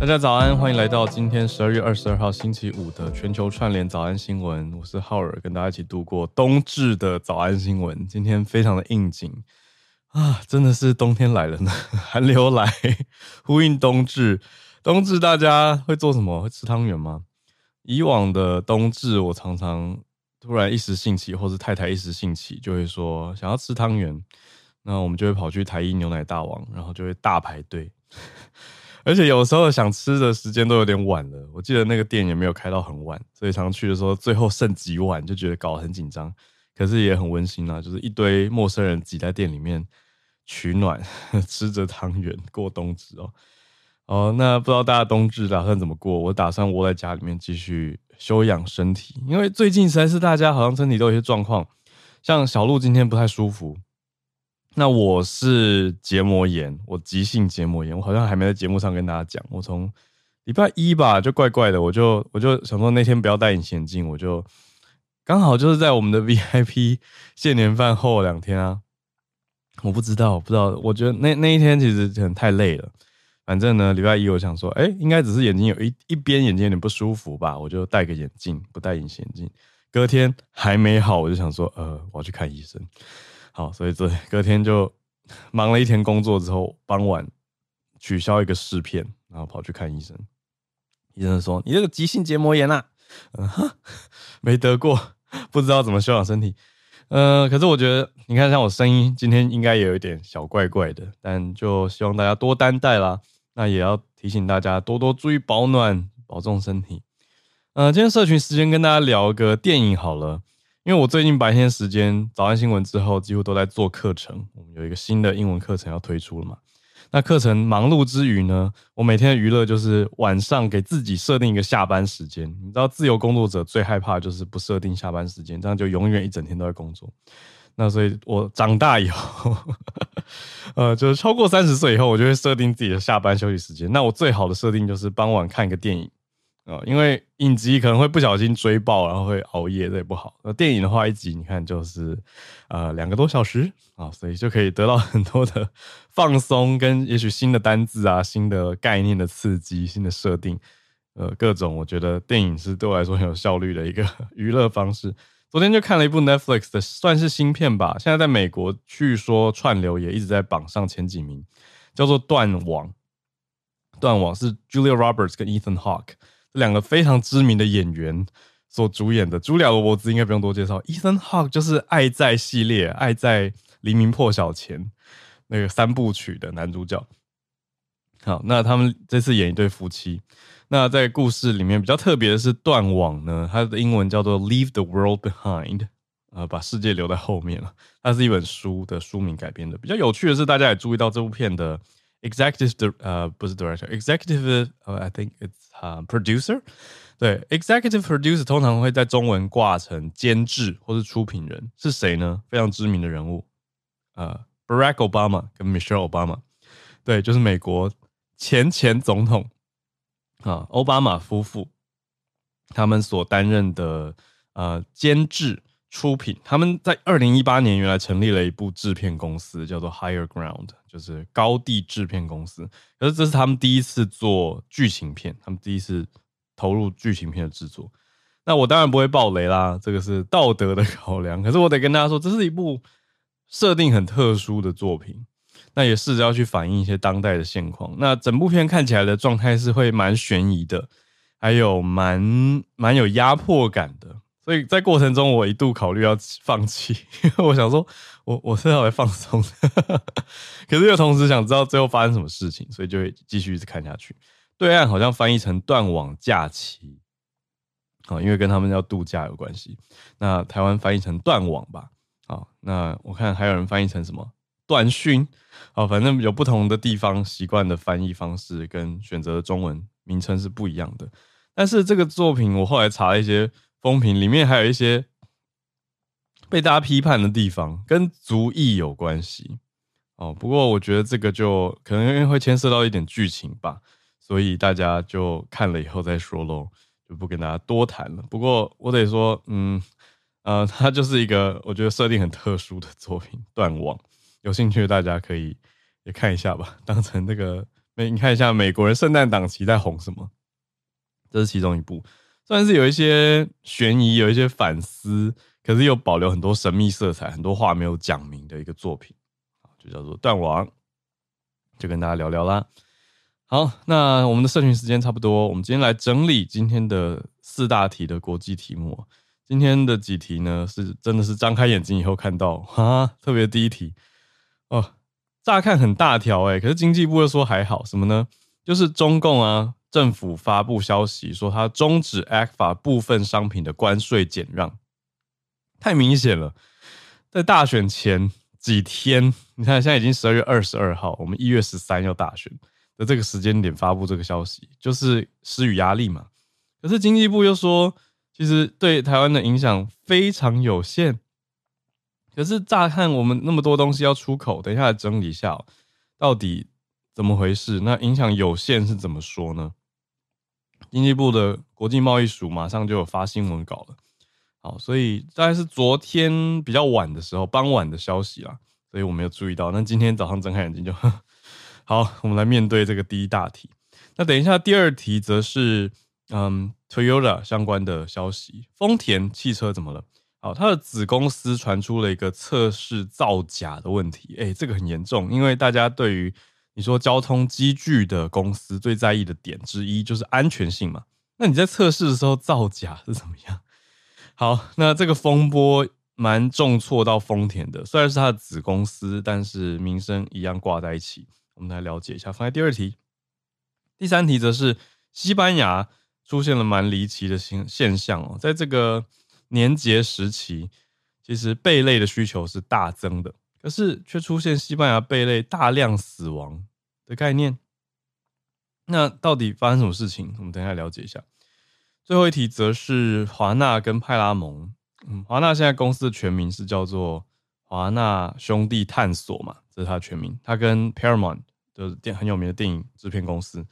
大家早安，欢迎来到今天十二月二十二号星期五的全球串联早安新闻。我是浩尔，跟大家一起度过冬至的早安新闻。今天非常的应景啊，真的是冬天来了呢，寒流来，呼应冬至。冬至大家会做什么？会吃汤圆吗？以往的冬至，我常常突然一时兴起，或是太太一时兴起，就会说想要吃汤圆，那我们就会跑去台一牛奶大王，然后就会大排队。而且有时候想吃的时间都有点晚了，我记得那个店也没有开到很晚，所以常去的时候最后剩几碗，就觉得搞得很紧张，可是也很温馨啊，就是一堆陌生人挤在店里面取暖，吃着汤圆过冬至哦。哦，那不知道大家冬至打算怎么过？我打算窝在家里面继续休养身体，因为最近实在是大家好像身体都有些状况，像小鹿今天不太舒服。那我是结膜炎，我急性结膜炎，我好像还没在节目上跟大家讲。我从礼拜一吧，就怪怪的，我就我就想说那天不要戴隐形眼镜，我就刚好就是在我们的 VIP 谢年饭后两天啊，我不知道，不知道，我觉得那那一天其实可能太累了。反正呢，礼拜一我想说，哎、欸，应该只是眼睛有一一边眼睛有点不舒服吧，我就戴个眼镜，不戴隐形眼镜。隔天还没好，我就想说，呃，我要去看医生。好，所以这 隔天就 忙了一天工作之后，傍晚取消一个试片，然后跑去看医生。医生说：“你这个急性结膜炎啊，嗯，没得过，不知道怎么休养身体。”呃，可是我觉得，你看像我声音，今天应该也有一点小怪怪的，但就希望大家多担待啦。那也要提醒大家多多注意保暖，保重身体。呃，今天社群时间跟大家聊个电影好了。因为我最近白天时间早安新闻之后，几乎都在做课程。我们有一个新的英文课程要推出了嘛？那课程忙碌之余呢，我每天的娱乐就是晚上给自己设定一个下班时间。你知道，自由工作者最害怕就是不设定下班时间，这样就永远一整天都在工作。那所以我长大以后，呃，就是超过三十岁以后，我就会设定自己的下班休息时间。那我最好的设定就是傍晚看一个电影。啊，因为影集可能会不小心追爆，然后会熬夜，这也不好。那电影的话，一集你看就是呃两个多小时啊，所以就可以得到很多的放松，跟也许新的单字啊、新的概念的刺激、新的设定，呃，各种我觉得电影是对我来说很有效率的一个 娱乐方式。昨天就看了一部 Netflix 的，算是新片吧。现在在美国据说串流也一直在榜上前几名，叫做《断网》。断网是 Julia Roberts 跟 Ethan Hawke。两个非常知名的演员所主演的，朱莉亚罗伯兹应该不用多介绍。Ethan Hawke 就是《爱在》系列，《爱在黎明破晓前》那个三部曲的男主角。好，那他们这次演一对夫妻。那在故事里面比较特别的是断网呢，它的英文叫做 Leave the World Behind，呃，把世界留在后面了。它是一本书的书名改编的。比较有趣的是，大家也注意到这部片的 Executive 的呃不是 Director，Executive 呃 I think it's、producer 对，executive producer 通常会在中文挂成监制或是出品人，是谁呢？非常知名的人物，呃，Barack Obama 跟 Michelle Obama，对，就是美国前前总统啊，奥巴马夫妇，他们所担任的呃监制出品，他们在二零一八年原来成立了一部制片公司，叫做 Higher Ground。就是高地制片公司，可是这是他们第一次做剧情片，他们第一次投入剧情片的制作。那我当然不会爆雷啦，这个是道德的考量。可是我得跟大家说，这是一部设定很特殊的作品。那也试着要去反映一些当代的现况。那整部片看起来的状态是会蛮悬疑的，还有蛮蛮有压迫感的。所以在过程中，我一度考虑要放弃，因为我想说我，我我是要来放松的，可是又同时想知道最后发生什么事情，所以就会继续一直看下去。对岸好像翻译成“断网假期”，啊，因为跟他们要度假有关系。那台湾翻译成“断网”吧，啊，那我看还有人翻译成什么“断讯”，啊，反正有不同的地方习惯的翻译方式跟选择的中文名称是不一样的。但是这个作品我后来查了一些。风评里面还有一些被大家批判的地方，跟族裔有关系哦。不过我觉得这个就可能因为会牵涉到一点剧情吧，所以大家就看了以后再说喽，就不跟大家多谈了。不过我得说，嗯，呃，它就是一个我觉得设定很特殊的作品，《断网》。有兴趣的大家可以也看一下吧，当成那个美，你看一下美国人圣诞档期在红什么，这是其中一部。算是有一些悬疑，有一些反思，可是又保留很多神秘色彩，很多话没有讲明的一个作品，就叫做《断网》，就跟大家聊聊啦。好，那我们的社群时间差不多，我们今天来整理今天的四大题的国际题目。今天的几题呢，是真的是张开眼睛以后看到 啊，特别第一题哦，乍看很大条哎，可是经济部又说还好，什么呢？就是中共啊。政府发布消息说，它终止 ECFA 部分商品的关税减让，太明显了。在大选前几天，你看现在已经十二月二十二号，我们一月十三要大选的这个时间点发布这个消息，就是施予压力嘛。可是经济部又说，其实对台湾的影响非常有限。可是乍看我们那么多东西要出口，等一下来整理一下，到底怎么回事？那影响有限是怎么说呢？经济部的国际贸易署马上就有发新闻稿了，好，所以大概是昨天比较晚的时候，傍晚的消息啦，所以我没有注意到。那今天早上睁开眼睛就，好，我们来面对这个第一大题。那等一下第二题则是，嗯，Toyota 相关的消息，丰田汽车怎么了？好，它的子公司传出了一个测试造假的问题，哎、欸，这个很严重，因为大家对于你说交通机具的公司最在意的点之一就是安全性嘛？那你在测试的时候造假是怎么样？好，那这个风波蛮重挫到丰田的，虽然是他的子公司，但是名声一样挂在一起。我们来了解一下。放在第二题，第三题则是西班牙出现了蛮离奇的现现象哦，在这个年节时期，其实贝类的需求是大增的。可是却出现西班牙贝类大量死亡的概念，那到底发生什么事情？我们等一下了解一下。最后一题则是华纳跟派拉蒙。嗯，华纳现在公司的全名是叫做华纳兄弟探索嘛，这是它的全名。它跟 Paramount 的电很有名的电影制片公司，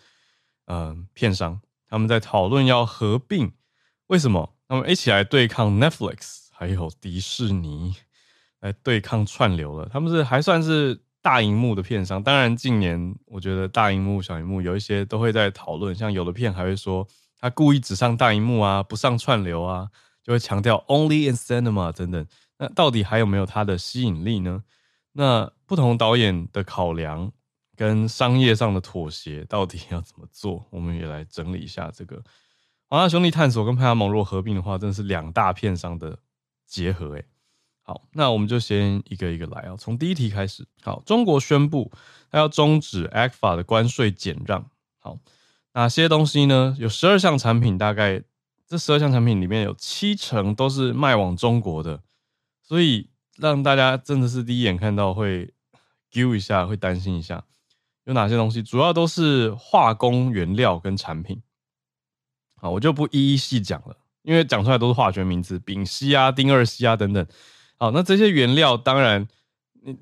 嗯、片商他们在讨论要合并。为什么？他们一起来对抗 Netflix 还有迪士尼。来对抗串流了，他们是还算是大荧幕的片商。当然，近年我觉得大荧幕、小荧幕有一些都会在讨论，像有的片还会说他故意只上大荧幕啊，不上串流啊，就会强调 only in cinema 等等。那到底还有没有它的吸引力呢？那不同导演的考量跟商业上的妥协到底要怎么做？我们也来整理一下这个。华纳兄弟探索跟派拉蒙若合并的话，真的是两大片商的结合诶。好，那我们就先一个一个来啊，从第一题开始。好，中国宣布它要终止 ACFA 的关税减让。好，哪些东西呢？有十二项产品，大概这十二项产品里面有七成都是卖往中国的，所以让大家真的是第一眼看到会揪一下，会担心一下。有哪些东西？主要都是化工原料跟产品。好，我就不一一细讲了，因为讲出来都是化学名词，丙烯啊、丁二烯啊等等。好，那这些原料当然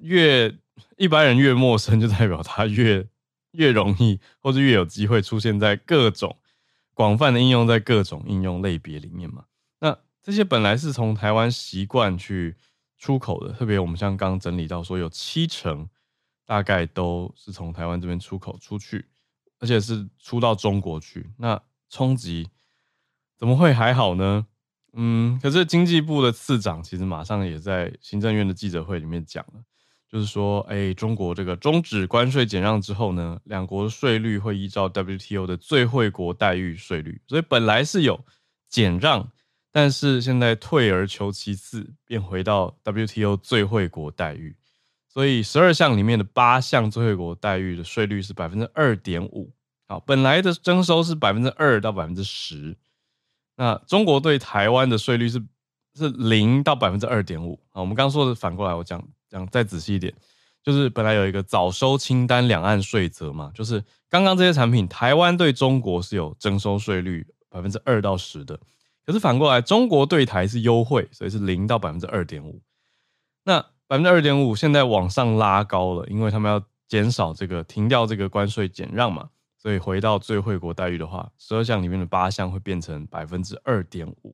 越一般人越陌生，就代表它越越容易，或者越有机会出现在各种广泛的应用，在各种应用类别里面嘛。那这些本来是从台湾习惯去出口的，特别我们像刚整理到说，有七成大概都是从台湾这边出口出去，而且是出到中国去。那冲击怎么会还好呢？嗯，可是经济部的次长其实马上也在行政院的记者会里面讲了，就是说，哎，中国这个终止关税减让之后呢，两国的税率会依照 WTO 的最惠国待遇税率，所以本来是有减让，但是现在退而求其次，变回到 WTO 最惠国待遇。所以十二项里面的八项最惠国待遇的税率是百分之二点五。好，本来的征收是百分之二到百分之十。那中国对台湾的税率是是零到百分之二点五啊。我们刚刚说的反过来，我讲讲再仔细一点，就是本来有一个早收清单两岸税则嘛，就是刚刚这些产品，台湾对中国是有征收税率百分之二到十的，可是反过来，中国对台是优惠，所以是零到百分之二点五。那百分之二点五现在往上拉高了，因为他们要减少这个停掉这个关税减让嘛。所以回到最惠国待遇的话，十二项里面的八项会变成百分之二点五。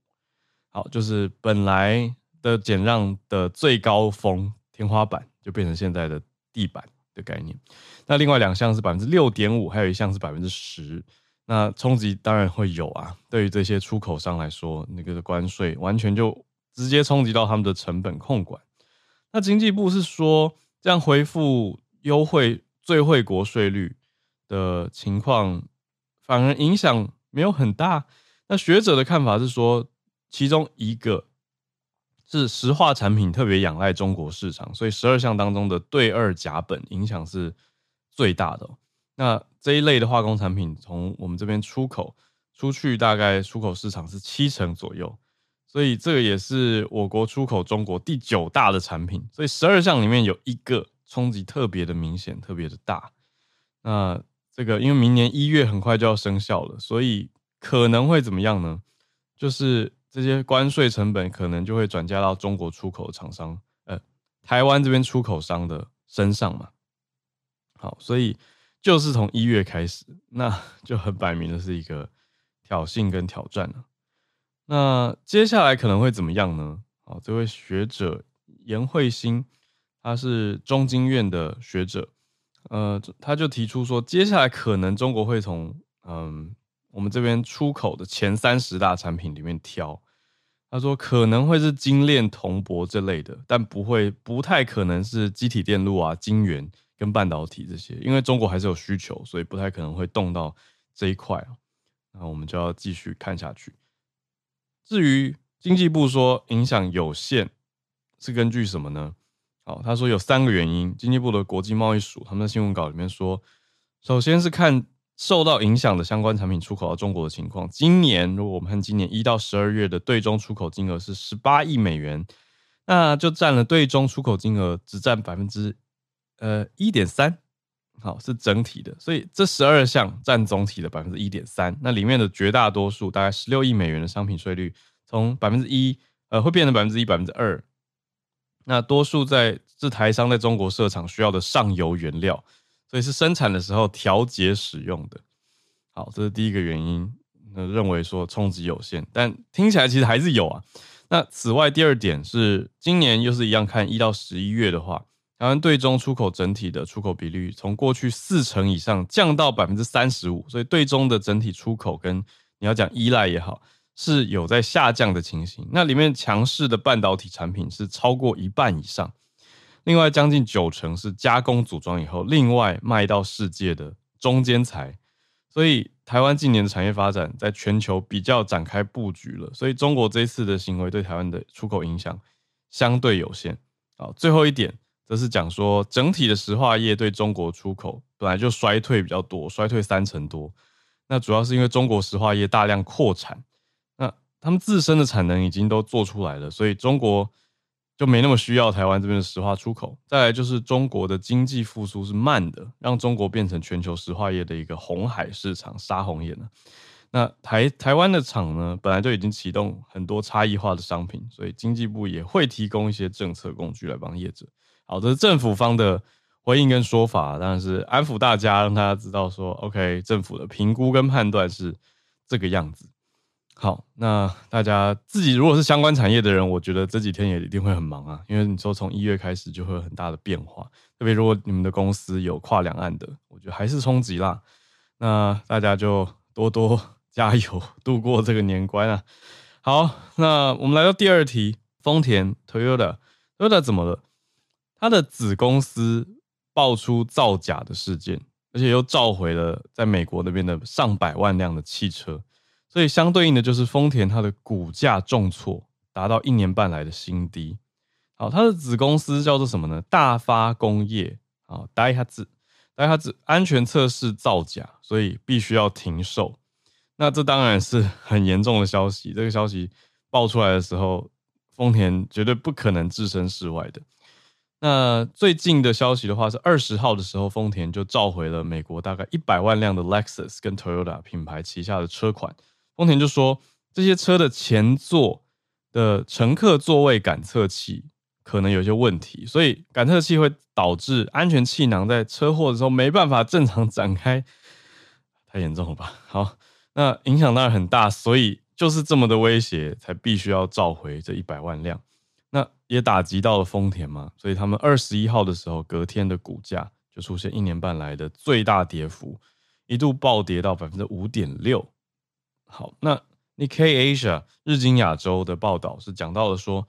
好，就是本来的减让的最高峰天花板，就变成现在的地板的概念。那另外两项是百分之六点五，还有一项是百分之十。那冲击当然会有啊。对于这些出口商来说，那个的关税完全就直接冲击到他们的成本控管。那经济部是说，这样恢复优惠最惠国税率的情况反而影响没有很大。那学者的看法是说，其中一个是石化产品特别仰赖中国市场，所以十二项当中的对二甲苯影响是最大的。那这一类的化工产品从我们这边出口出去，大概出口市场是七成左右，所以这个也是我国出口中国第九大的产品。所以十二项里面有一个冲击特别的明显，特别的大。那这个因为明年一月很快就要生效了，所以可能会怎么样呢？就是这些关税成本可能就会转嫁到中国出口厂商，呃，台湾这边出口商的身上嘛。好，所以就是从一月开始，那 就很摆明的是一个挑衅跟挑战了。那接下来可能会怎么样呢？好，这位学者颜慧欣，他是中经院的学者。呃，他就提出说，接下来可能中国会从嗯我们这边出口的前三十大产品里面挑。他说可能会是精炼、铜箔这类的，但不会，不太可能是机体电路啊、晶圆跟半导体这些，因为中国还是有需求，所以不太可能会动到这一块。那我们就要继续看下去。至于经济部说影响有限，是根据什么呢？好，他说有三个原因。经济部的国际贸易署他们的新闻稿里面说，首先是看受到影响的相关产品出口到中国的情况。今年如果我们看今年一到十二月的对中出口金额是十八亿美元，那就占了对中出口金额只占百分之呃一点三。好，是整体的，所以这十二项占总体的百分之一点三。那里面的绝大多数，大概十六亿美元的商品税率，从百分之一呃会变成百分之一、百分之二。那多数在是台商在中国设厂需要的上游原料，所以是生产的时候调节使用的。好，这是第一个原因，那认为说冲击有限，但听起来其实还是有啊。那此外，第二点是今年又是一样，看一到十一月的话，台湾对中出口整体的出口比率从过去四成以上降到百分之三十五，所以对中的整体出口跟你要讲依赖也好。是有在下降的情形，那里面强势的半导体产品是超过一半以上，另外将近九成是加工组装以后，另外卖到世界的中间材，所以台湾近年的产业发展在全球比较展开布局了，所以中国这次的行为对台湾的出口影响相对有限。好，最后一点则是讲说，整体的石化业对中国出口本来就衰退比较多，衰退三成多，那主要是因为中国石化业大量扩产。他们自身的产能已经都做出来了，所以中国就没那么需要台湾这边的石化出口。再来就是中国的经济复苏是慢的，让中国变成全球石化业的一个红海市场，杀红眼了。那台台湾的厂呢，本来就已经启动很多差异化的商品，所以经济部也会提供一些政策工具来帮业者。好，这是政府方的回应跟说法，当然是安抚大家，让大家知道说，OK，政府的评估跟判断是这个样子。好，那大家自己如果是相关产业的人，我觉得这几天也一定会很忙啊，因为你说从一月开始就会有很大的变化，特别如果你们的公司有跨两岸的，我觉得还是冲击啦。那大家就多多 加油，度过这个年关啊。好，那我们来到第二题，丰田 Toyota，Toyota 怎么了？他的子公司爆出造假的事件，而且又召回了在美国那边的上百万辆的汽车，所以相对应的就是丰田它的股价重挫，达到一年半来的新低。好，它的子公司叫做什么呢？大发工业啊，戴哈兹，戴哈兹安全测试造假，所以必须要停售。那这当然是很严重的消息。这个消息爆出来的时候，丰田绝对不可能置身事外的。那最近的消息的话，是二十号的时候，丰田就召回了美国大概一百万辆的 Lexus 跟 Toyota 品牌旗下的车款。丰田就说，这些车的前座的乘客座位感测器可能有些问题，所以感测器会导致安全气囊在车祸的时候没办法正常展开，太严重了吧？好，那影响当然很大，所以就是这么的威胁，才必须要召回这一百万辆。那也打击到了丰田嘛，所以他们二十一号的时候，隔天的股价就出现一年半来的最大跌幅，一度暴跌到百分之五点六。好，那 Nikkei Asia 日经亚洲的报道是讲到了说，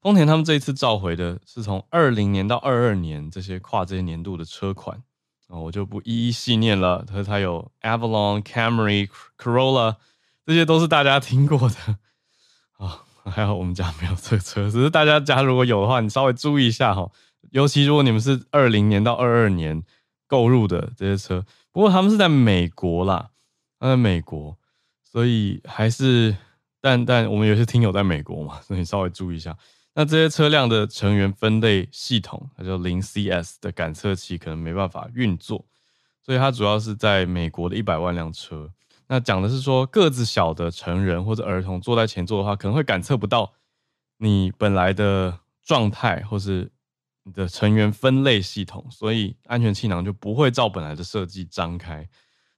丰田他们这一次召回的是从二零年到二二年这些跨这些年度的车款啊，我就不一一细念了。它它有 Avalon、Camry、Corolla，这些都是大家听过的啊。还好我们家没有这个车，只是大家家如果有的话，你稍微注意一下哈。尤其如果你们是二零年到二二年购入的这些车，不过他们是在美国啦，他在美国，所以还是，但但我们有些听友在美国嘛，所以稍微注意一下。那这些车辆的成员分类系统，它叫零 CS 的感测器可能没办法运作，所以它主要是在美国的一百万辆车。那讲的是说，个子小的成人或者儿童坐在前座的话，可能会感测不到你本来的状态，或是你的成员分类系统，所以安全气囊就不会照本来的设计张开。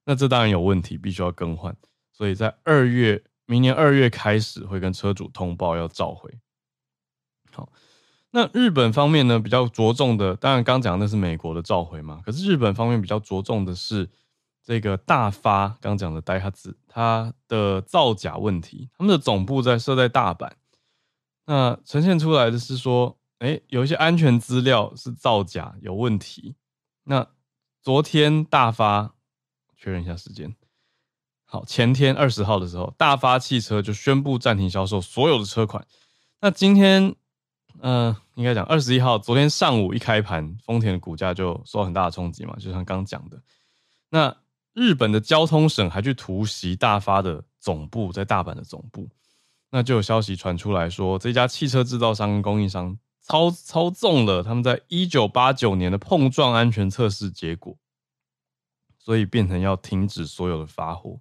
那这当然有问题，必须要更换。所以在二月，明年二月开始会跟车主通报要召回。好，那日本方面呢，比较着重的，当然刚讲的那是美国的召回嘛，可是日本方面比较着重的是。这个大发刚讲的戴哈兹，它的造假问题，他们的总部在设在大阪，那呈现出来的是说，哎，有一些安全资料是造假有问题。那昨天大发确认一下时间，好，前天二十号的时候，大发汽车就宣布暂停销售所有的车款。那今天，嗯、呃，应该讲二十一号，昨天上午一开盘，丰田的股价就受到很大的冲击嘛，就像刚讲的，那。日本的交通省还去突袭大发的总部，在大阪的总部，那就有消息传出来说，这家汽车制造商跟供应商操操纵了他们在一九八九年的碰撞安全测试结果，所以变成要停止所有的发货。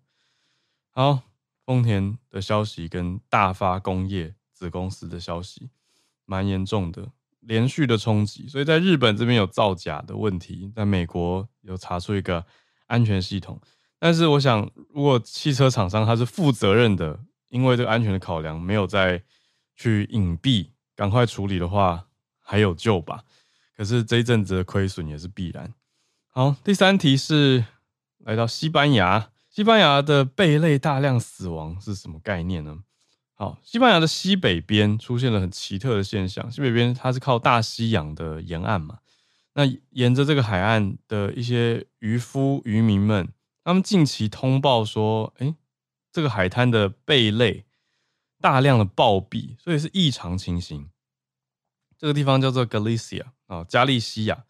好，丰田的消息跟大发工业子公司的消息蛮严重的，连续的冲击，所以在日本这边有造假的问题，在美国有查出一个。安全系统，但是我想，如果汽车厂商他是负责任的，因为这个安全的考量，没有再去隐蔽，赶快处理的话，还有救吧。可是这一阵子的亏损也是必然。好，第三题是来到西班牙，西班牙的贝类大量死亡是什么概念呢？好，西班牙的西北边出现了很奇特的现象，西北边它是靠大西洋的沿岸嘛。那沿着这个海岸的一些渔夫渔民们，他们近期通报说，哎，这个海滩的贝类大量的暴毙，所以是异常情形。这个地方叫做 Galicia 啊，加利西亚，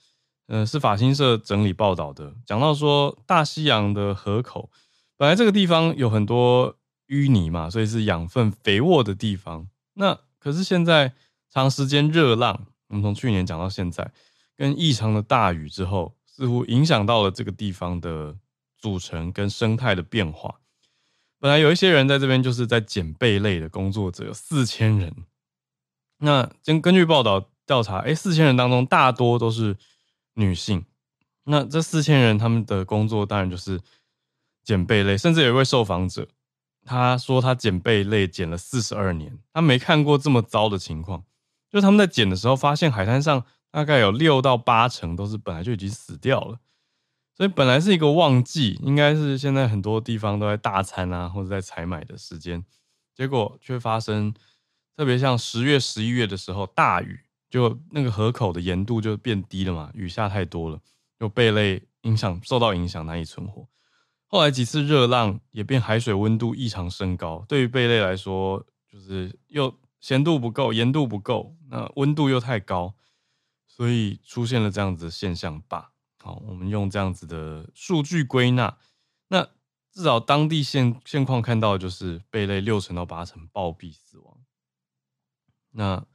呃，是法新社整理报道的，讲到说大西洋的河口，本来这个地方有很多淤泥嘛，所以是养分肥沃的地方。那可是现在长时间热浪，我们从去年讲到现在。跟异常的大雨之后，似乎影响到了这个地方的组成跟生态的变化。本来有一些人在这边就是在捡贝类的工作者，四千人。那根根据报道调查，哎，四千人当中大多都是女性。那这四千人他们的工作当然就是捡贝类，甚至有一位受访者，他说他捡贝类捡了四十二年，他没看过这么糟的情况。就是他们在捡的时候，发现海滩上。大概有六到八成都是本来就已经死掉了，所以本来是一个旺季，应该是现在很多地方都在大餐啊或者在采买的时间，结果却发生特别像十月、十一月的时候大雨，就那个河口的盐度就变低了嘛，雨下太多了，就贝类影响受到影响，难以存活。后来几次热浪也变海水温度异常升高，对于贝类来说，就是又咸度不够，盐度不够，那温度又太高，所以出现了这样子的现象吧。好，我们用这样子的数据归纳，那至少当地现现况看到的就是贝类六成到八成暴毙死亡，那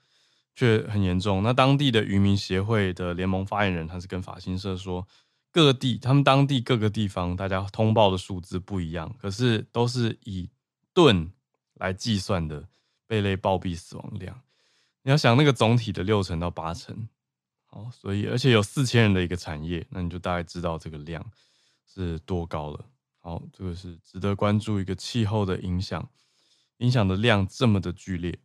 却很严重。那当地的渔民协会的联盟发言人，他是跟法新社说，各地他们当地各个地方大家通报的数字不一样，可是都是以吨来计算的贝类暴毙死亡量。你要想那个总体的六成到八成。好，所以而且有四千人的一个产业，那你就大概知道这个量是多高了。好，这个是值得关注一个气候的影响，影响的量这么的剧烈。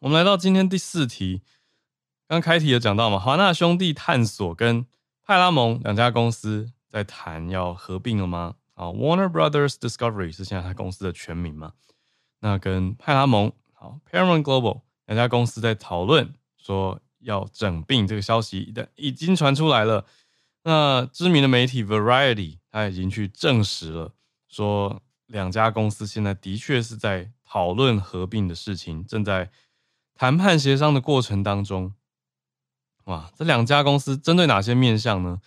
我们来到今天第四题，刚开题有讲到嘛，华纳兄弟探索跟派拉蒙两家公司在谈要合并了吗？啊，Warner Brothers Discovery 是现在他公司的全名嘛？那跟派拉蒙好，Paramount Global 两家公司在讨论说。要整并这个消息的已经传出来了。那知名的媒体 Variety 他已经去证实了，说两家公司现在的确是在讨论合并的事情，正在谈判协商的过程当中。哇，这两家公司针对哪些面向呢？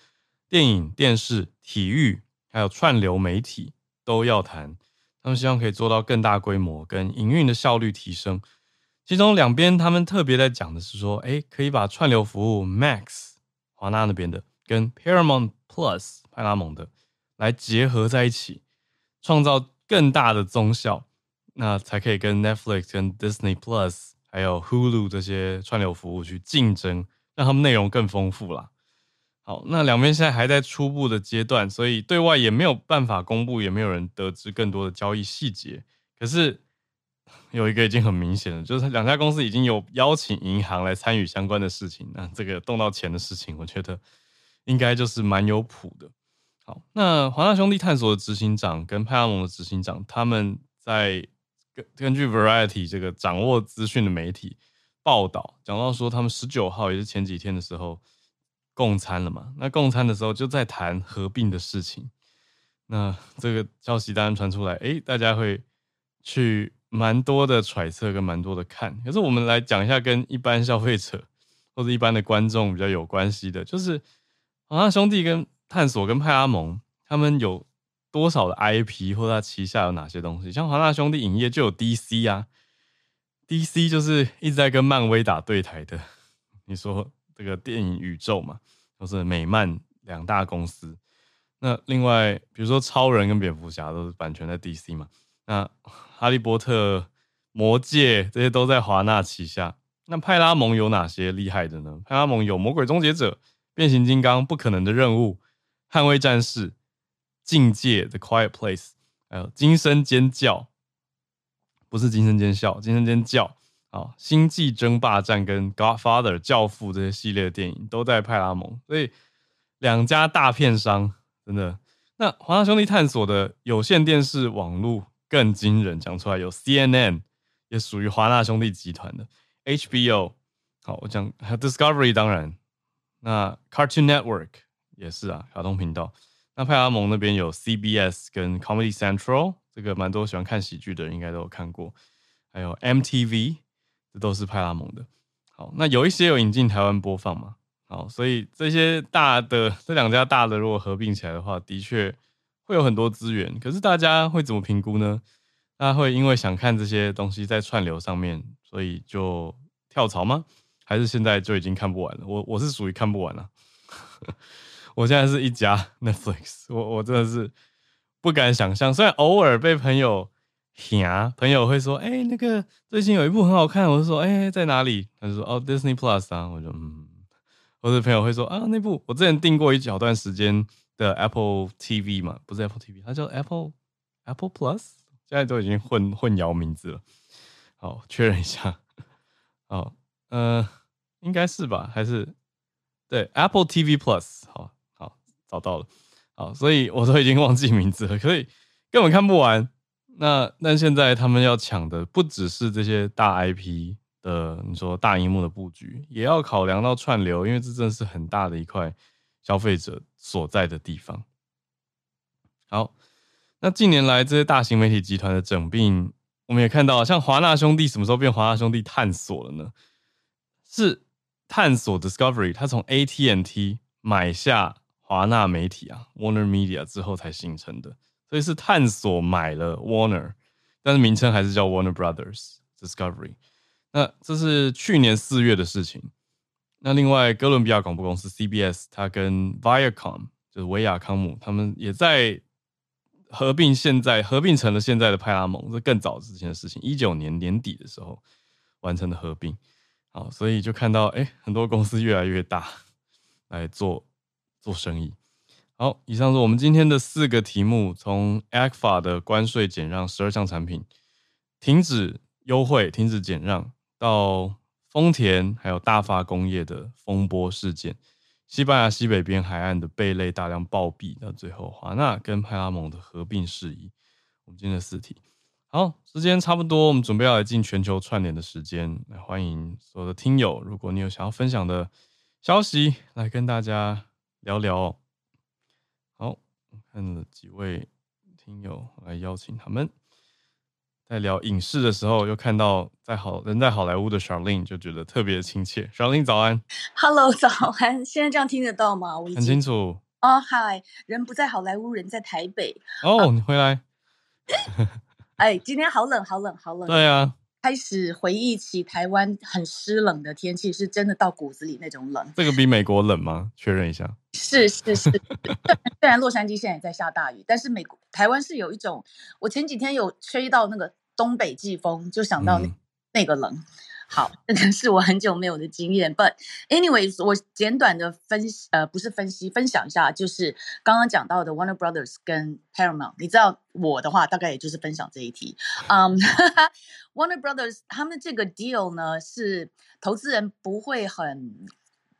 电影、电视、体育，还有串流媒体都要谈。他们希望可以做到更大规模，跟营运的效率提升。其中两边他们特别在讲的是说，哎，可以把串流服务 Max 华纳那边的跟 Paramount Plus 派拉蒙的来结合在一起，创造更大的综效，那才可以跟 Netflix、跟 Disney Plus 还有 Hulu 这些串流服务去竞争，让他们内容更丰富啦。好，那两边现在还在初步的阶段，所以对外也没有办法公布，也没有人得知更多的交易细节。可是。有一个已经很明显了，就是两家公司已经有邀请银行来参与相关的事情，那这个动到钱的事情，我觉得应该就是蛮有谱的。好，那华纳兄弟探索的执行长跟派拉蒙的执行长，他们在根根据 Variety 这个掌握资讯的媒体报道，讲到说他们十九号也是前几天的时候共餐了嘛，那共餐的时候就在谈合并的事情，那这个消息当然传出来，诶，大家会去。蛮多的揣测跟蛮多的看，可是我们来讲一下跟一般消费者或者一般的观众比较有关系的，就是华纳兄弟跟探索跟派拉蒙他们有多少的 IP 或者他旗下有哪些东西？像华纳兄弟影业就有 DC 啊，DC 就是一直在跟漫威打对台的，你说这个电影宇宙嘛，都是美漫两大公司。那另外比如说超人跟蝙蝠侠都是版权在 DC 嘛。那哈利波特、魔戒这些都在华纳旗下。那派拉蒙有哪些厉害的呢？派拉蒙有魔鬼终结者、变形金刚、不可能的任务、捍卫战士、境界 The Quiet Place，还有惊声尖叫，不是惊声尖笑，惊声尖叫。啊，星际争霸战跟 Godfather 教父这些系列的电影都在派拉蒙，所以两家大片商真的。那华纳兄弟探索的有线电视网络。更惊人，讲出来有 CNN，也属于华纳兄弟集团的 HBO。好，我讲 Discovery，当然，那 Cartoon Network 也是啊，卡通频道。那派拉蒙那边有 CBS 跟 Comedy Central，这个蛮多喜欢看喜剧的人应该都有看过。还有 MTV，这都是派拉蒙的。好，那有一些有引进台湾播放嘛。好，所以这些大的这两家大的如果合并起来的话，的确。会有很多资源，可是大家会怎么评估呢？大家会因为想看这些东西在串流上面，所以就跳槽吗？还是现在就已经看不完了？我我是属于看不完了。我现在是一家 Netflix，我我真的是不敢想象。虽然偶尔被朋友吓，朋友会说：“哎、那个最近有一部很好看。”我就说：“哎、在哪里？”他就说：“哦，Disney Plus 啊。”我就嗯，或者朋友会说：“啊，那部我之前订过一小段时间。”的 Apple TV 嘛，不是 Apple TV，它叫 Apple Apple Plus，现在都已经混混淆名字了。好，确认一下。好，呃，应该是吧？还是对 Apple TV Plus？好好找到了。好，所以我都已经忘记名字了，所以根本看不完。那那现在他们要抢的不只是这些大 IP 的你说大荧幕的布局，也要考量到串流，因为这真的是很大的一块消费者所在的地方。好，那近年来这些大型媒体集团的整并，我们也看到，像华纳兄弟什么时候变华纳兄弟探索了呢？是探索 Discovery，他从 AT&T 买下华纳媒体啊，Warner Media 之后才形成的，所以是探索买了 Warner，但是名称还是叫 Warner Brothers Discovery。那这是去年四月的事情。那另外，哥伦比亚广播公司 CBS，它跟 Viacom 就是维亚康姆，他们也在合并，现在合并成了现在的派拉蒙，这更早之前的事情，一九年年底的时候完成的合并。好，所以就看到，哎，很多公司越来越大来做做生意。好，以上是我们今天的四个题目，从 ECFA 的关税减让十二项产品停止优惠、停止减让。到丰田还有大发工业的风波事件，西班牙西北边海岸的贝类大量暴毙，到最后华纳跟派拉蒙的合并事宜，我们今天的四题。好，时间差不多，我们准备要来进全球串联的时间，来欢迎所有的听友，如果你有想要分享的消息，来跟大家聊聊。好，我看了几位听友，来邀请他们。在聊影视的时候，又看到在好人在好莱坞的 Charlene 就觉得特别亲切。Charlene 早安，Hello 早安，现在这样听得到吗？我很清楚。哦、oh,，Hi，人不在好莱坞，人在台北。哦、oh, 啊，你回来。哎，今天好冷，好冷，好冷。对啊，开始回忆起台湾很湿冷的天气，是真的到骨子里那种冷。这个比美国冷吗？确认一下。是是是，虽然洛杉矶现在也在下大雨，但是美国台湾是有一种，我前几天有吹到那个。东北季风，就想到那、嗯、那个冷。好，这个是我很久没有的经验。But anyways，我简短的分析，呃，不是分析，分享一下，就是刚刚讲到的 Warner Brothers 跟 Paramount。你知道我的话，大概也就是分享这一题。嗯、um,，Warner Brothers 他们这个 deal 呢，是投资人不会很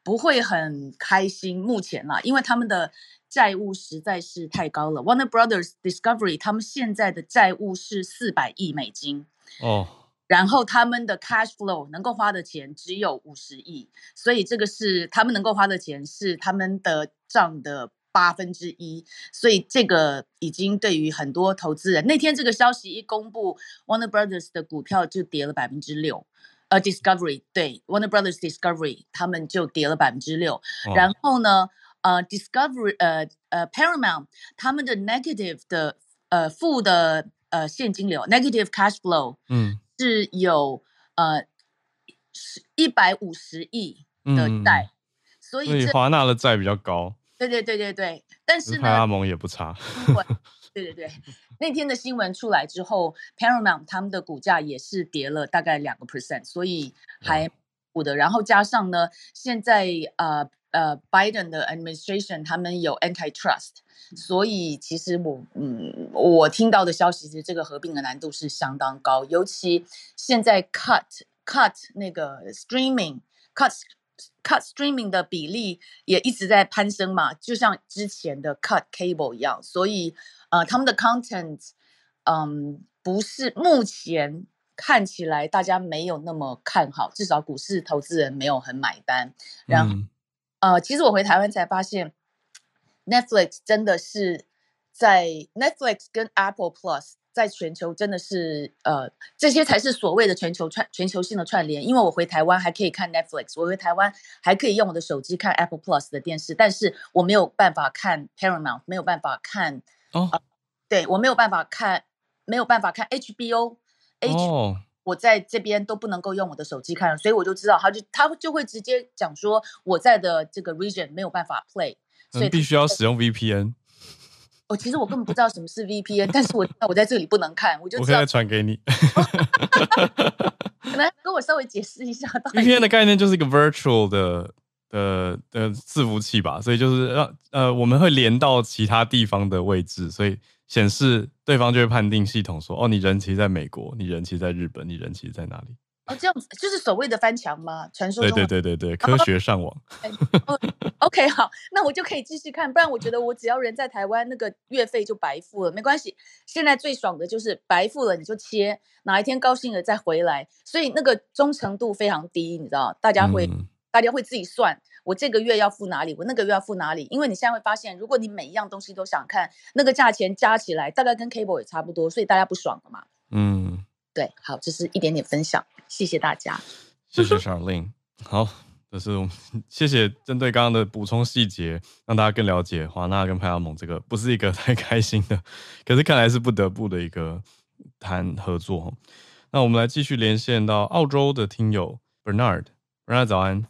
不会很开心。目前啦，因为他们的。债务实在是太高了。Warner Brothers Discovery 他们现在的债务是四百亿美金哦，然后他们的 cash flow 能够花的钱只有五十亿，所以这个是他们能够花的钱是他们的账的八分之一，所以这个已经对于很多投资人，那天这个消息一公布，Warner Brothers 的股票就跌了百分之六，呃，Discovery 对 Warner Brothers Discovery 他们就跌了百分之六，然后呢？呃、uh,，Discovery，呃呃，Paramount，他们的 negative 的呃负的呃现金流，negative cash flow，嗯，是有呃一百五十亿的债，嗯、所以华纳的债比较高。对对对对对，但是呢，派拉蒙也不差。对对对，那天的新闻出来之后，Paramount 他们的股价也是跌了大概两个 percent，所以还不的。然后加上呢，现在呃。呃、uh,，Biden 的 administration 他们有 antitrust，所以其实我嗯，我听到的消息是这个合并的难度是相当高，尤其现在 cut cut 那个 streaming cut cut streaming 的比例也一直在攀升嘛，就像之前的 cut cable 一样，所以呃，他们的 content 嗯，不是目前看起来大家没有那么看好，至少股市投资人没有很买单，然后。嗯呃，其实我回台湾才发现，Netflix 真的是在 Netflix 跟 Apple Plus 在全球真的是呃，这些才是所谓的全球串全球性的串联。因为我回台湾还可以看 Netflix，我回台湾还可以用我的手机看 Apple Plus 的电视，但是我没有办法看 Paramount，没有办法看哦、呃，对我没有办法看，没有办法看 HBO，H。哦我在这边都不能够用我的手机看，所以我就知道，他就他就会直接讲说我在的这个 region 没有办法 play，所以必须要使用 VPN。哦，其实我根本不知道什么是 VPN，但是我我在这里不能看，我就我可以传给你。可能跟我稍微解释一下，VPN 的概念就是一个 virtual 的的的伺服器吧，所以就是让呃我们会连到其他地方的位置，所以。显示对方就会判定系统说：“哦，你人其实在美国，你人其实在日本，你人其实在哪里？”哦，这样子就是所谓的翻墙吗？传说中对对对对对，科学上网。哦、OK，好，那我就可以继续看，不然我觉得我只要人在台湾，那个月费就白付了。没关系，现在最爽的就是白付了你就切，哪一天高兴了再回来，所以那个忠诚度非常低，你知道？大家会、嗯、大家会自己算，我这个月要付哪里，我那个月要付哪里？因为你现在会发现，如果你每一样东西都想看，那个价钱加起来大概跟 cable 也差不多，所以大家不爽了嘛。嗯。对，好，这是一点点分享，谢谢大家，谢谢 Charlene，好，这是我们 谢谢针对刚刚的补充细节，让大家更了解华纳跟派拉蒙这个不是一个 太开心的，可是看来是不得不的一个谈合作。那我们来继续连线到澳洲的听友 Bernard，Bernard 早安，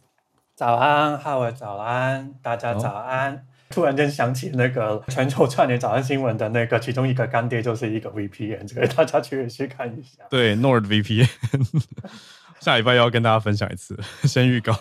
早安，Howard 早安，大家早安。突然间想起那个全球串联早安新闻的那个其中一个干爹就是一个 VPN，这个大家去去看一下。对，NordVPN，下礼拜要跟大家分享一次，先预告。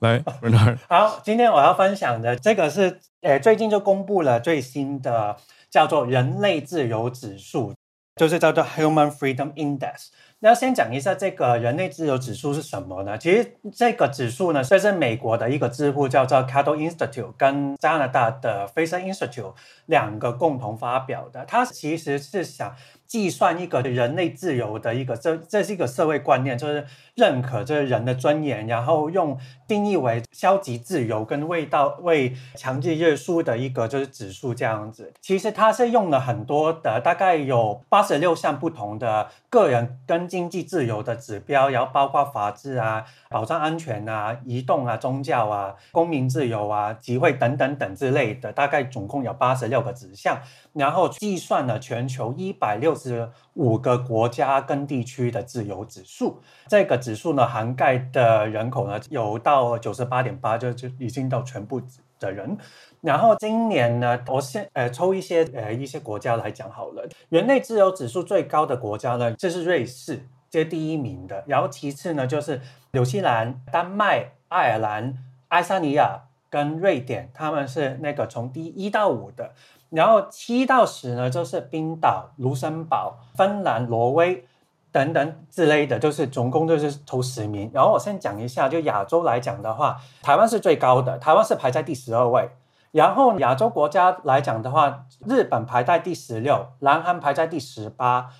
来，Bernard。好，今天我要分享的这个是，诶，最近就公布了最新的叫做人类自由指数，就是叫做 Human Freedom Index。那先讲一下这个人类自由指数是什么呢？其实这个指数呢，是在美国的一个智库叫做 Cato Institute 跟加拿大的 Fraser Institute 两个共同发表的。它其实是想计算一个人类自由的一个，这这是一个社会观念，就是认可这人的尊严，然后用定义为消极自由跟未到未强制约束的一个就是指数这样子。其实它是用了很多的，大概有八十六项不同的个人跟经济自由的指标，然后包括法治啊、保障安全啊、移动啊、宗教啊、公民自由啊、集会等等等之类的，大概总共有八十六个指向，然后计算了全球一百六是五个国家跟地区的自由指数。这个指数呢，涵盖的人口呢，有到九十八点八，就就已经到全部的人。然后今年呢，我先呃抽一些呃一些国家来讲好了。人类自由指数最高的国家呢，这是瑞士，这是第一名的。然后其次呢，就是纽西兰、丹麦、爱尔兰、爱沙尼亚跟瑞典，他们是那个从第一到五的。然后七到十呢，就是冰岛、卢森堡、芬兰、挪威等等之类的，就是总共就是头十名。然后我先讲一下，就亚洲来讲的话，台湾是最高的，台湾是排在第十二位。然后亚洲国家来讲的话，日本排在第十六，南韩排在第十八，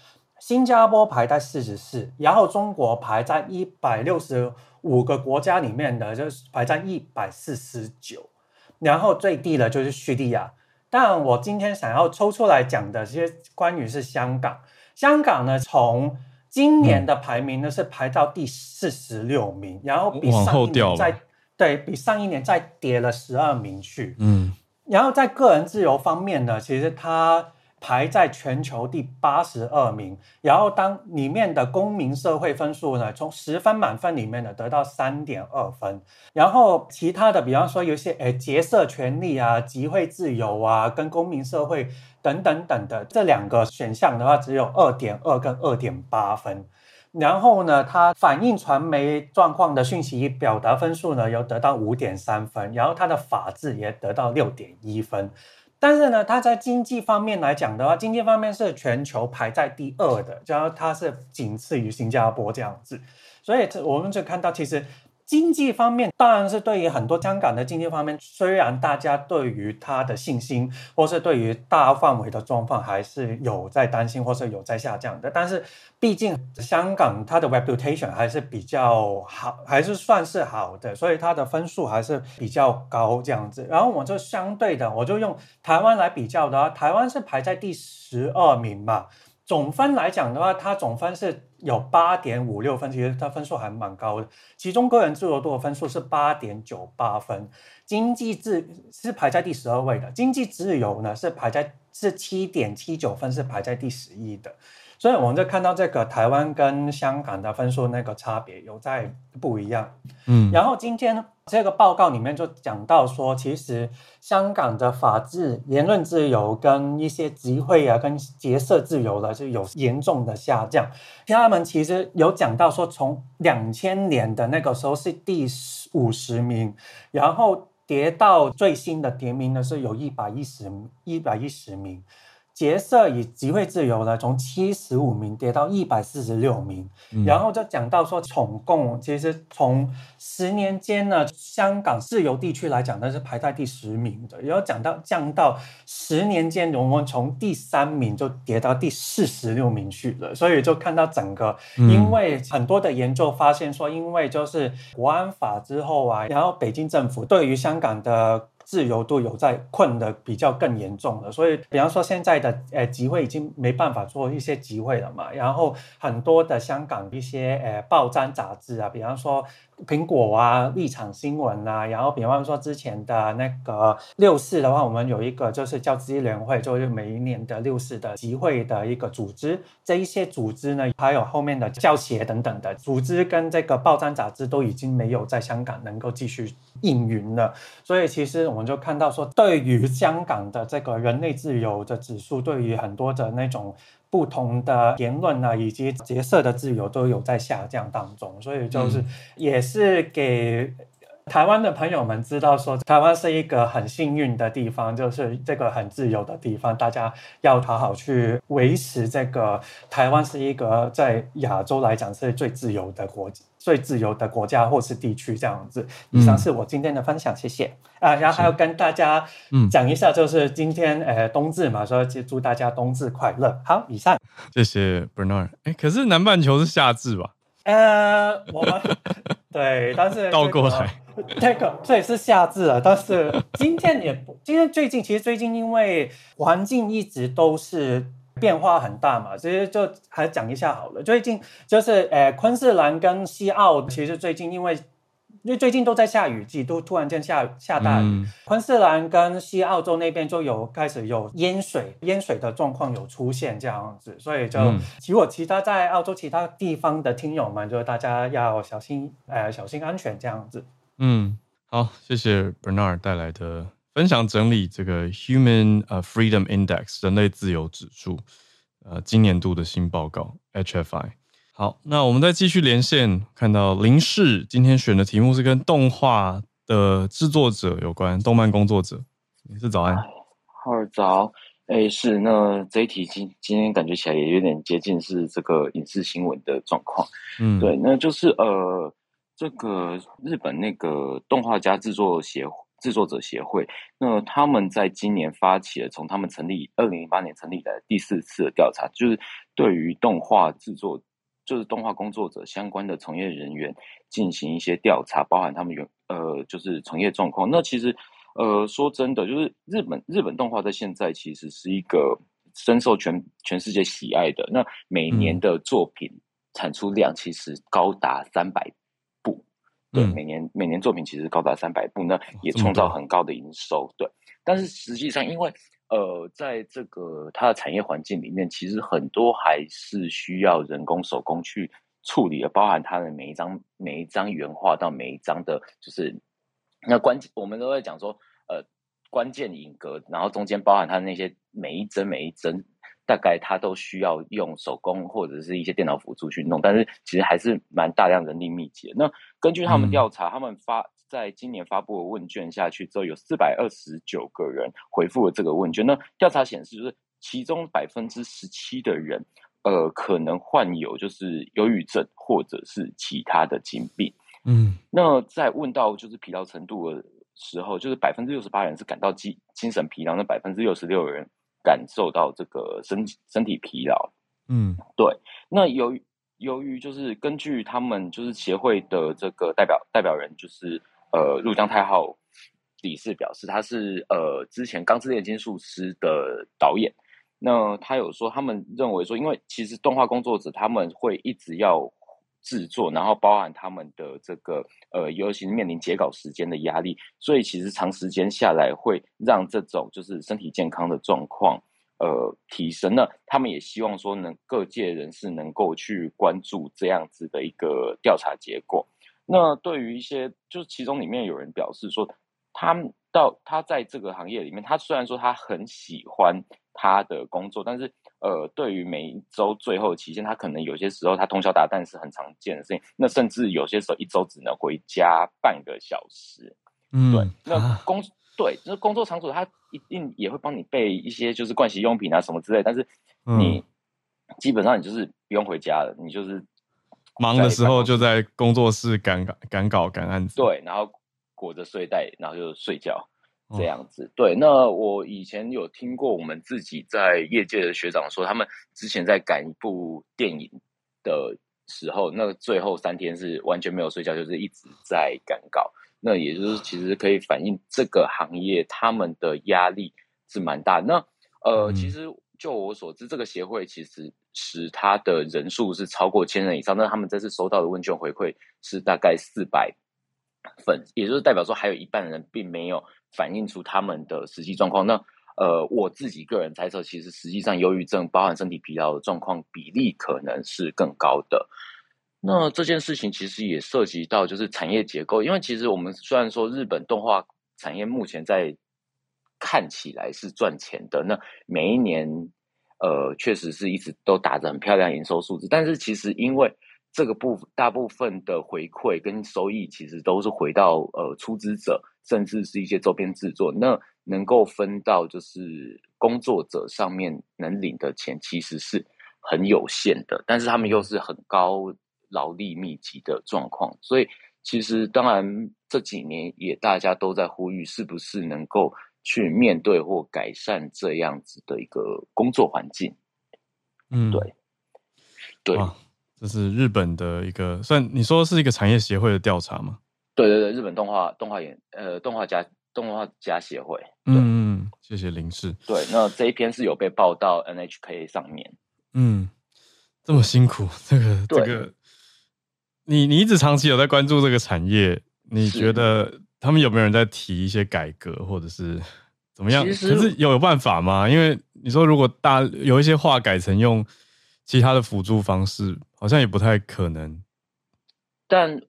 新加坡排在四十四，然后中国排在一百六十五个国家里面的，就是排在一百四十九，然后最低的就是叙利亚。但我今天想要抽出来讲的，其实关于是香港，香港呢，从今年的排名呢是排到第四十六名，然后比上一年再。对，比上一年再跌了十二名去，嗯，然后在个人自由方面呢，其实它排在全球第八十二名，然后当里面的公民社会分数呢，从十分满分里面呢得到三点二分，然后其他的，比方说有些诶结社权利啊、集会自由啊、跟公民社会等等等的这两个选项的话，只有二点二跟二点八分。然后呢，它反映传媒状况的讯息表达分数呢，有得到五点三分，然后它的法治也得到六点一分。但是呢，它在经济方面来讲的话，经济方面是全球排在第二的，然后它是仅次于新加坡这样子。所以，我们就看到其实。经济方面当然是对于很多香港的经济方面，虽然大家对于它的信心，或是对于大范围的状况还是有在担心，或是有在下降的，但是毕竟香港它的 reputation 还是比较好，还是算是好的，所以它的分数还是比较高这样子。然后我就相对的，我就用台湾来比较的话，台湾是排在第十二名嘛。总分来讲的话，它总分是有八点五六分，其实它分数还蛮高的。其中个人自由度的分数是八点九八分，经济自是排在第十二位的，经济自由呢是排在是七点七九分，是排在第十一的。所以我们就看到这个台湾跟香港的分数那个差别有在不一样，嗯，然后今天这个报告里面就讲到说，其实香港的法治、言论自由跟一些集会啊、跟结社自由呢，就有严重的下降。他们其实有讲到说，从两千年的那个时候是第五十名，然后跌到最新的跌名呢是有一百一十一百一十名。角色与集会自由呢，从七十五名跌到一百四十六名，嗯、然后就讲到说，总共其实从十年间呢，香港自由地区来讲，那是排在第十名的。然后讲到降到十年间，我们从第三名就跌到第四十六名去了。所以就看到整个，因为很多的研究发现说，因为就是国安法之后啊，然后北京政府对于香港的。自由度有在困的比较更严重了，所以比方说现在的呃集会已经没办法做一些集会了嘛，然后很多的香港一些呃报章杂志啊，比方说。苹果啊，立场新闻啊，然后比方说之前的那个六四的话，我们有一个就是叫支联会，就是每一年的六四的集会的一个组织。这一些组织呢，还有后面的教协等等的组织，跟这个报章杂志都已经没有在香港能够继续运营了。所以其实我们就看到说，对于香港的这个人类自由的指数，对于很多的那种。不同的言论啊，以及角色的自由都有在下降当中，所以就是也是给台湾的朋友们知道说，台湾是一个很幸运的地方，就是这个很自由的地方，大家要好好去维持这个台湾是一个在亚洲来讲是最自由的国家。最自由的国家或是地区这样子。以上是我今天的分享，谢谢啊。然后还要跟大家讲一下，就是今天呃冬至嘛，所以祝大家冬至快乐。好，以上。谢谢 Bernard。哎，可是南半球是夏至吧？呃，我们 对，但是倒过来，这个这也是夏至啊。但是今天也不，今天最近其实最近因为环境一直都是。变化很大嘛，其实就还讲一下好了。最近就是，呃，昆士兰跟西澳，其实最近因为因为最近都在下雨季，都突然间下下大雨。嗯、昆士兰跟西澳洲那边就有开始有淹水，淹水的状况有出现这样子，所以就如果其他在澳洲其他地方的听友们，就大家要小心，呃，小心安全这样子。嗯，好，谢谢 Bernard 带来的。分享整理这个 Human 呃 Freedom Index 人类自由指数，呃，今年度的新报告 HFI。好，那我们再继续连线，看到林氏今天选的题目是跟动画的制作者有关，动漫工作者。你是早安，好早。哎，是那这一题今今天感觉起来也有点接近是这个影视新闻的状况。嗯，对，那就是呃，这个日本那个动画家制作协会。制作者协会，那他们在今年发起了从他们成立二零零八年成立的第四次的调查，就是对于动画制作，就是动画工作者相关的从业人员进行一些调查，包含他们原呃就是从业状况。那其实呃说真的，就是日本日本动画在现在其实是一个深受全全世界喜爱的，那每年的作品产出量其实高达三百。对，每年每年作品其实高达三百部，那也创造很高的营收。对，但是实际上，因为呃，在这个它的产业环境里面，其实很多还是需要人工手工去处理的，包含它的每一张每一张原画到每一张的，就是那关键，我们都在讲说，呃，关键影格，然后中间包含它的那些每一帧每一帧。大概他都需要用手工或者是一些电脑辅助去弄，但是其实还是蛮大量人力密集的。那根据他们调查，嗯、他们发在今年发布的问卷下去之后，有四百二十九个人回复了这个问卷。那调查显示，就是其中百分之十七的人，呃，可能患有就是忧郁症或者是其他的疾病。嗯，那在问到就是疲劳程度的时候，就是百分之六十八人是感到精精神疲劳，那百分之六十六的人。感受到这个身身体疲劳，嗯，对。那由于由于就是根据他们就是协会的这个代表代表人，就是呃入江太浩理事表示，他是呃之前《钢之炼金术师》的导演。那他有说，他们认为说，因为其实动画工作者他们会一直要。制作，然后包含他们的这个呃，尤其是面临截稿时间的压力，所以其实长时间下来会让这种就是身体健康的状况呃提升。那他们也希望说，能各界人士能够去关注这样子的一个调查结果。那对于一些，就是其中里面有人表示说，他们到他在这个行业里面，他虽然说他很喜欢他的工作，但是。呃，对于每一周最后期限，他可能有些时候他通宵达旦是很常见的事情。那甚至有些时候一周只能回家半个小时。嗯，对。那工对，就是工作场所，他一定也会帮你备一些就是盥洗用品啊什么之类。但是你基本上你就是不用回家了，你就是忙的时候就在工作室赶赶稿赶案子。对，然后裹着睡袋，然后就睡觉这样子。对，那我以前有听过我们自己在业界的学长说，他们之前在赶一部电影的时候，那最后三天是完全没有睡觉，就是一直在赶稿。那也就是其实可以反映这个行业他们的压力是蛮大。那呃，嗯、其实就我所知，这个协会其实使他的人数是超过千人以上。那他们这次收到的问卷回馈是大概四百份，也就是代表说还有一半人并没有反映出他们的实际状况。那呃，我自己个人猜测，其实实际上忧郁症包含身体疲劳的状况比例可能是更高的。那这件事情其实也涉及到就是产业结构，因为其实我们虽然说日本动画产业目前在看起来是赚钱的，那每一年呃确实是一直都打着很漂亮营收数字，但是其实因为这个部大部分的回馈跟收益其实都是回到呃出资者，甚至是一些周边制作，那能够分到就是工作者上面能领的钱其实是很有限的，但是他们又是很高。劳力密集的状况，所以其实当然这几年也大家都在呼吁，是不是能够去面对或改善这样子的一个工作环境？嗯，对，对，这是日本的一个算你说是一个产业协会的调查吗？对对对，日本动画动画演呃动画家动画家协会。嗯，谢谢林氏。对，那这一篇是有被报到 NHK 上面。嗯，这么辛苦，这个这个。你你一直长期有在关注这个产业，你觉得他们有没有人在提一些改革，或者是怎么样？可是有有办法吗？因为你说如果大有一些话改成用其他的辅助方式，好像也不太可能。但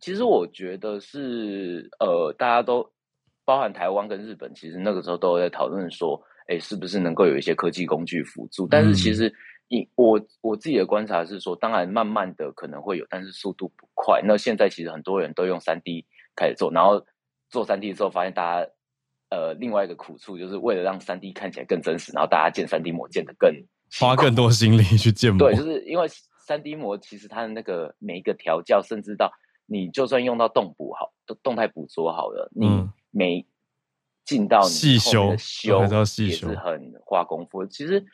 其实我觉得是呃，大家都包含台湾跟日本，其实那个时候都在讨论说，哎，是不是能够有一些科技工具辅助？但是其实。嗯以我我自己的观察是说，当然慢慢的可能会有，但是速度不快。那现在其实很多人都用三 D 开始做，然后做三 D 之后，发现大家呃另外一个苦处就是为了让三 D 看起来更真实，然后大家建三 D 模建的更花更多心力去建模。对，就是因为三 D 膜其实它的那个每一个调教，甚至到你就算用到动捕好，动态捕捉好了，你每进到你后面的修也是很花功夫。其实。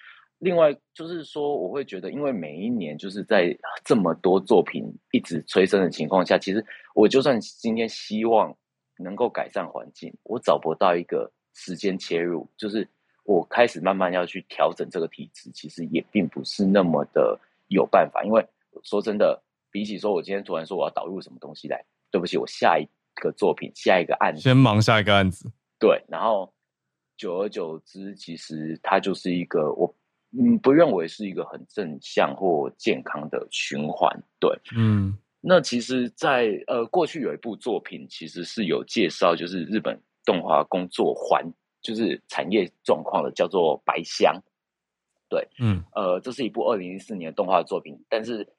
另外就是说，我会觉得，因为每一年就是在这么多作品一直催生的情况下，其实我就算今天希望能够改善环境，我找不到一个时间切入，就是我开始慢慢要去调整这个体质，其实也并不是那么的有办法。因为说真的，比起说我今天突然说我要导入什么东西来，对不起，我下一个作品、下一个案子，先忙下一个案子，对，然后久而久之，其实它就是一个我。嗯，不认为是一个很正向或健康的循环。对，嗯，那其实在，在呃过去有一部作品，其实是有介绍，就是日本动画工作环，就是产业状况的，叫做《白箱》。对，嗯，呃，这是一部二零一四年的动画作品，但是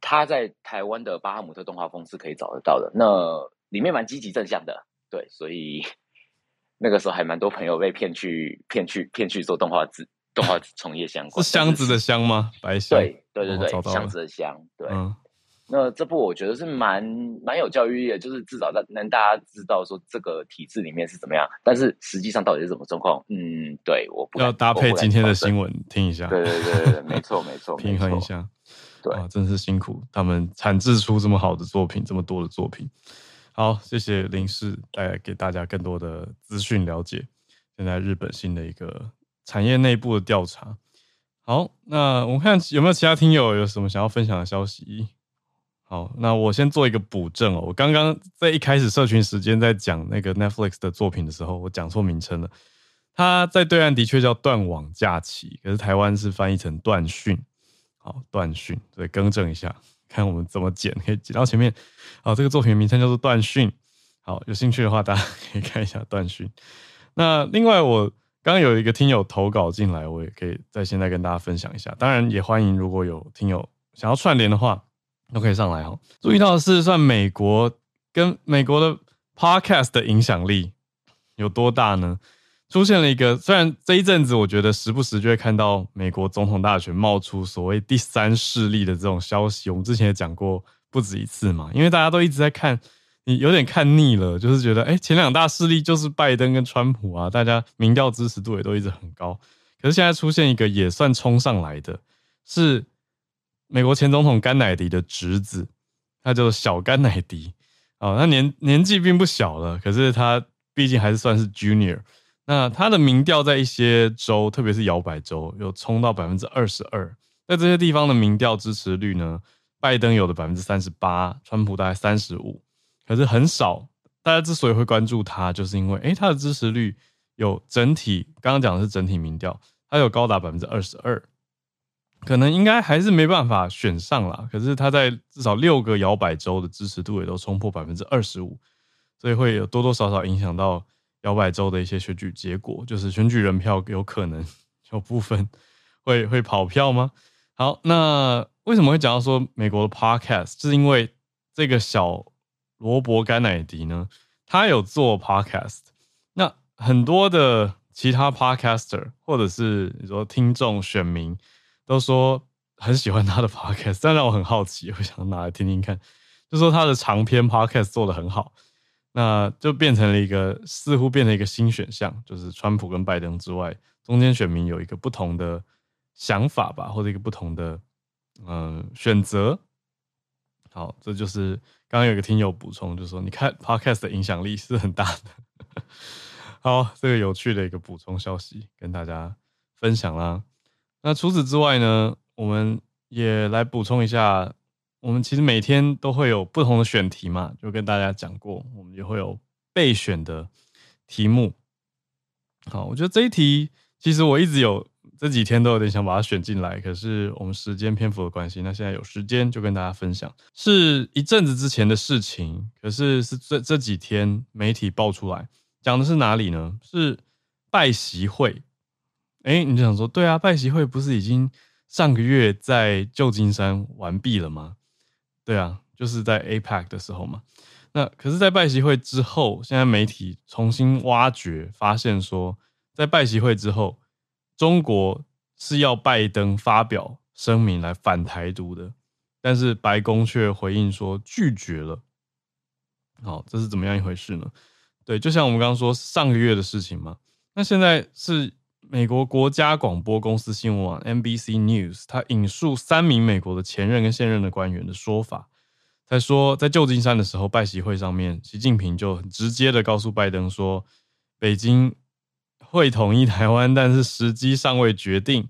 它在台湾的巴哈姆特动画风是可以找得到的。那里面蛮积极正向的，对，所以那个时候还蛮多朋友被骗去骗去骗去做动画制。动画 从业相关，是箱子的箱吗？白箱？对对对对，箱子的箱。对，嗯、那这部我觉得是蛮蛮有教育意义的，就是至少让能大家知道说这个体制里面是怎么样，但是实际上到底是什么状况？嗯，对，我不要搭配今天的新闻听一下。对对对对，没错没错，平衡一下。对，真是辛苦他们产制出这么好的作品，这么多的作品。好，谢谢林氏带来给大家更多的资讯了解。现在日本新的一个。产业内部的调查，好，那我们看有没有其他听友有什么想要分享的消息。好，那我先做一个补正哦，我刚刚在一开始社群时间在讲那个 Netflix 的作品的时候，我讲错名称了。它在对岸的确叫《断网假期》，可是台湾是翻译成《断讯》。好，《断讯》对，更正一下，看我们怎么剪，可以剪到前面。好，这个作品名称叫做《断讯》。好，有兴趣的话，大家可以看一下《断讯》。那另外我。刚刚有一个听友投稿进来，我也可以在现在跟大家分享一下。当然，也欢迎如果有听友想要串联的话，都可以上来哦。注意到的是，算美国跟美国的 Podcast 的影响力有多大呢？出现了一个，虽然这一阵子我觉得时不时就会看到美国总统大选冒出所谓第三势力的这种消息，我们之前也讲过不止一次嘛，因为大家都一直在看，你有点看腻了，就是觉得哎，前两大势力就是拜登跟川普啊，大家民调支持度也都一直很高，可是现在出现一个也算冲上来的，是美国前总统甘乃迪的侄子，他叫做小甘乃迪。哦，他年年纪并不小了，可是他毕竟还是算是 junior。那他的民调在一些州，特别是摇摆州，有冲到百分之二十二。在这些地方的民调支持率呢，拜登有的百分之三十八，川普大概三十五。可是很少，大家之所以会关注他，就是因为，诶、他的支持率有整体，刚刚讲的是整体民调，他有高达百分之二十二。可能应该还是没办法选上啦，可是他在至少六个摇摆州的支持度也都冲破百分之二十五，所以会有多多少少影响到摇摆州的一些选举结果，就是选举人票有可能有部分会 会跑票吗？好，那为什么会讲到说美国的 podcast？是因为这个小罗伯甘乃迪呢，他有做 podcast，那很多的其他 podcaster 或者是你说听众选民。都说很喜欢他的 podcast，但让我很好奇，我想拿来听听看。就说他的长篇 podcast 做得很好，那就变成了一个似乎变成一个新选项，就是川普跟拜登之外，中间选民有一个不同的想法吧，或者一个不同的嗯、呃、选择。好，这就是刚刚有一个听友补充，就是说你看 podcast 的影响力是很大的。好，这个有趣的一个补充消息跟大家分享啦。那除此之外呢，我们也来补充一下，我们其实每天都会有不同的选题嘛，就跟大家讲过，我们也会有备选的题目。好，我觉得这一题其实我一直有这几天都有点想把它选进来，可是我们时间篇幅的关系，那现在有时间就跟大家分享，是一阵子之前的事情，可是是这这几天媒体爆出来，讲的是哪里呢？是拜习会。哎、你就想说，对啊，拜习会不是已经上个月在旧金山完毕了吗？对啊，就是在 APEC 的时候嘛。那可是，在拜习会之后，现在媒体重新挖掘，发现说，在拜习会之后，中国是要拜登发表声明来反台独的，但是白宫却回应说拒绝了。好，这是怎么样一回事呢？对，就像我们刚刚说上个月的事情嘛。那现在是。美国国家广播公司新闻网 NBC News，他引述三名美国的前任跟现任的官员的说法，他说在旧金山的时候，拜习会上面，习近平就很直接的告诉拜登说，北京会统一台湾，但是时机尚未决定。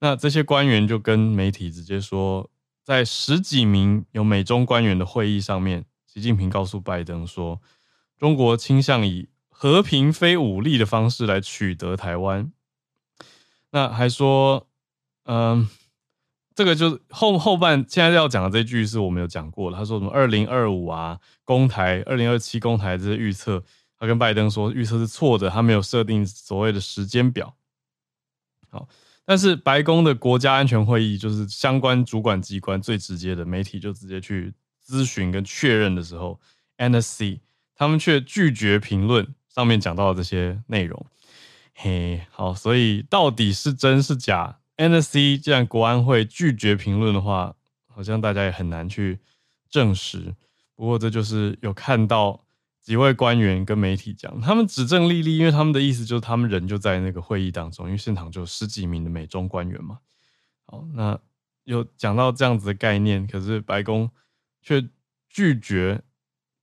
那这些官员就跟媒体直接说，在十几名有美中官员的会议上面，习近平告诉拜登说，中国倾向以和平非武力的方式来取得台湾。那还说，嗯，这个就是后后半现在要讲的这句是我们有讲过了。他说什么二零二五啊，公台二零二七公台这些预测，他跟拜登说预测是错的，他没有设定所谓的时间表。好，但是白宫的国家安全会议就是相关主管机关最直接的媒体就直接去咨询跟确认的时候，NSC 他们却拒绝评论上面讲到的这些内容。嘿，好，所以到底是真是假？NSC 既然国安会拒绝评论的话，好像大家也很难去证实。不过这就是有看到几位官员跟媒体讲，他们指证莉莉，因为他们的意思就是他们人就在那个会议当中，因为现场就有十几名的美中官员嘛。好，那有讲到这样子的概念，可是白宫却拒绝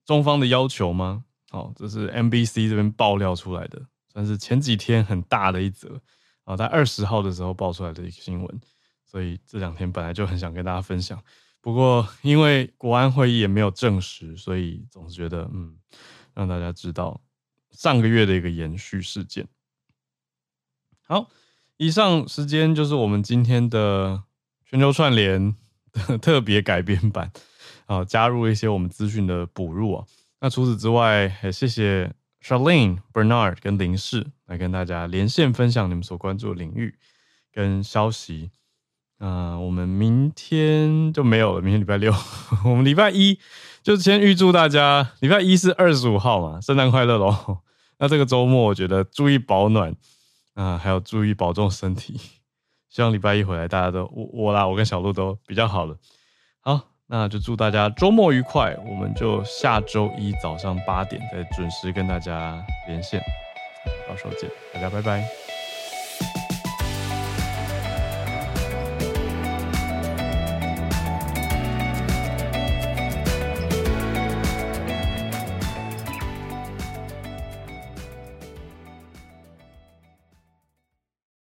中方的要求吗？好，这是 NBC 这边爆料出来的。但是前几天很大的一则啊，在二十号的时候爆出来的一个新闻，所以这两天本来就很想跟大家分享，不过因为国安会议也没有证实，所以总是觉得嗯，让大家知道上个月的一个延续事件。好，以上时间就是我们今天的全球串联的 特别改编版啊，加入一些我们资讯的补入啊。那除此之外，也谢谢。Charlene、Bernard 跟林氏来跟大家连线分享你们所关注的领域跟消息。那我们明天就没有了，明天礼拜六，我们礼拜一就先预祝大家礼拜一是二十五号嘛，圣诞快乐喽！那这个周末我觉得注意保暖啊，还有注意保重身体。希望礼拜一回来大家都我我啦，我跟小鹿都比较好了。好，那就祝大家周末愉快。我们就下周一早上八点再准时跟大家连线。到时候见，大家拜拜。